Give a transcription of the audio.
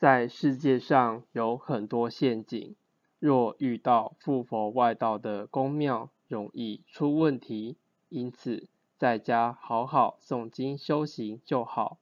在世界上有很多陷阱，若遇到富佛外道的宫庙容易出问题，因此在家好好诵经修行就好。